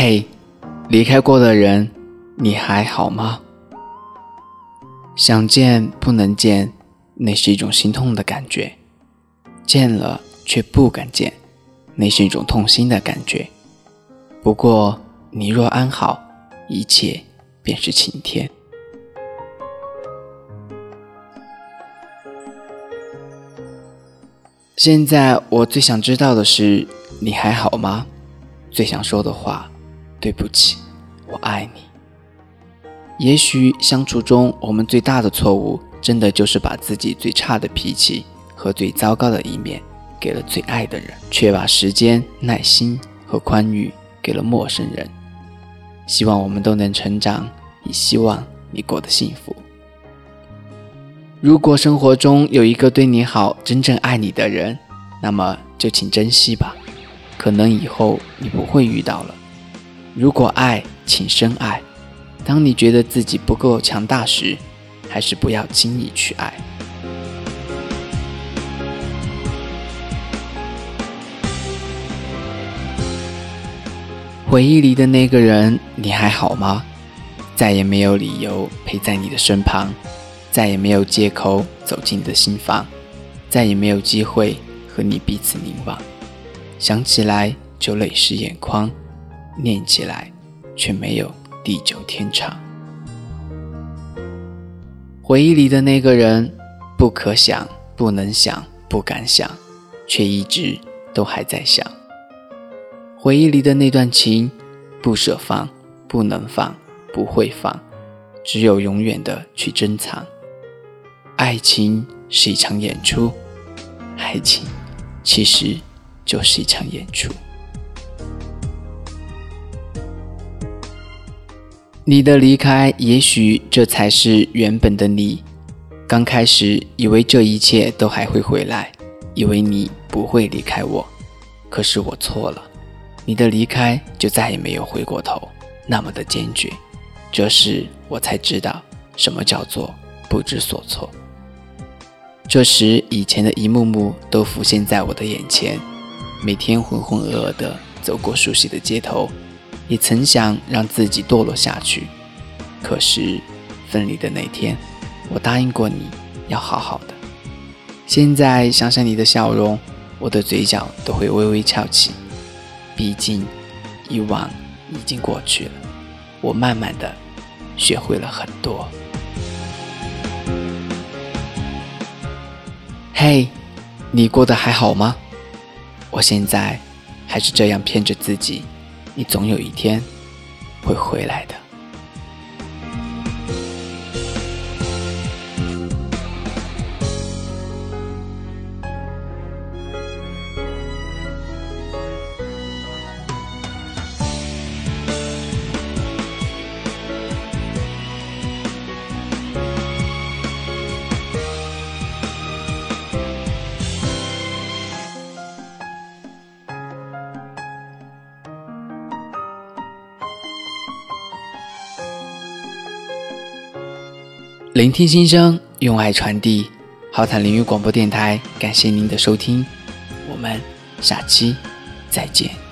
嘿，离开过的人，你还好吗？想见不能见，那是一种心痛的感觉；见了却不敢见，那是一种痛心的感觉。不过你若安好，一切便是晴天。现在我最想知道的是，你还好吗？最想说的话，对不起，我爱你。也许相处中，我们最大的错误，真的就是把自己最差的脾气和最糟糕的一面给了最爱的人，却把时间、耐心和宽裕给了陌生人。希望我们都能成长，也希望你过得幸福。如果生活中有一个对你好、真正爱你的人，那么就请珍惜吧。可能以后你不会遇到了。如果爱，请深爱。当你觉得自己不够强大时，还是不要轻易去爱。回忆里的那个人，你还好吗？再也没有理由陪在你的身旁。再也没有借口走进你的心房，再也没有机会和你彼此凝望。想起来就泪湿眼眶，念起来却没有地久天长。回忆里的那个人，不可想，不能想，不敢想，却一直都还在想。回忆里的那段情，不舍放，不能放，不会放，只有永远的去珍藏。爱情是一场演出，爱情其实就是一场演出。你的离开，也许这才是原本的你。刚开始以为这一切都还会回来，以为你不会离开我，可是我错了。你的离开就再也没有回过头，那么的坚决。这时我才知道，什么叫做不知所措。这时，以前的一幕幕都浮现在我的眼前。每天浑浑噩噩的走过熟悉的街头，也曾想让自己堕落下去。可是，分离的那天，我答应过你要好好的。现在想想你的笑容，我的嘴角都会微微翘起。毕竟，以往已经过去了，我慢慢的学会了很多。嘿，你过得还好吗？我现在还是这样骗着自己，你总有一天会回来的。聆听心声，用爱传递。浩坦淋雨广播电台，感谢您的收听，我们下期再见。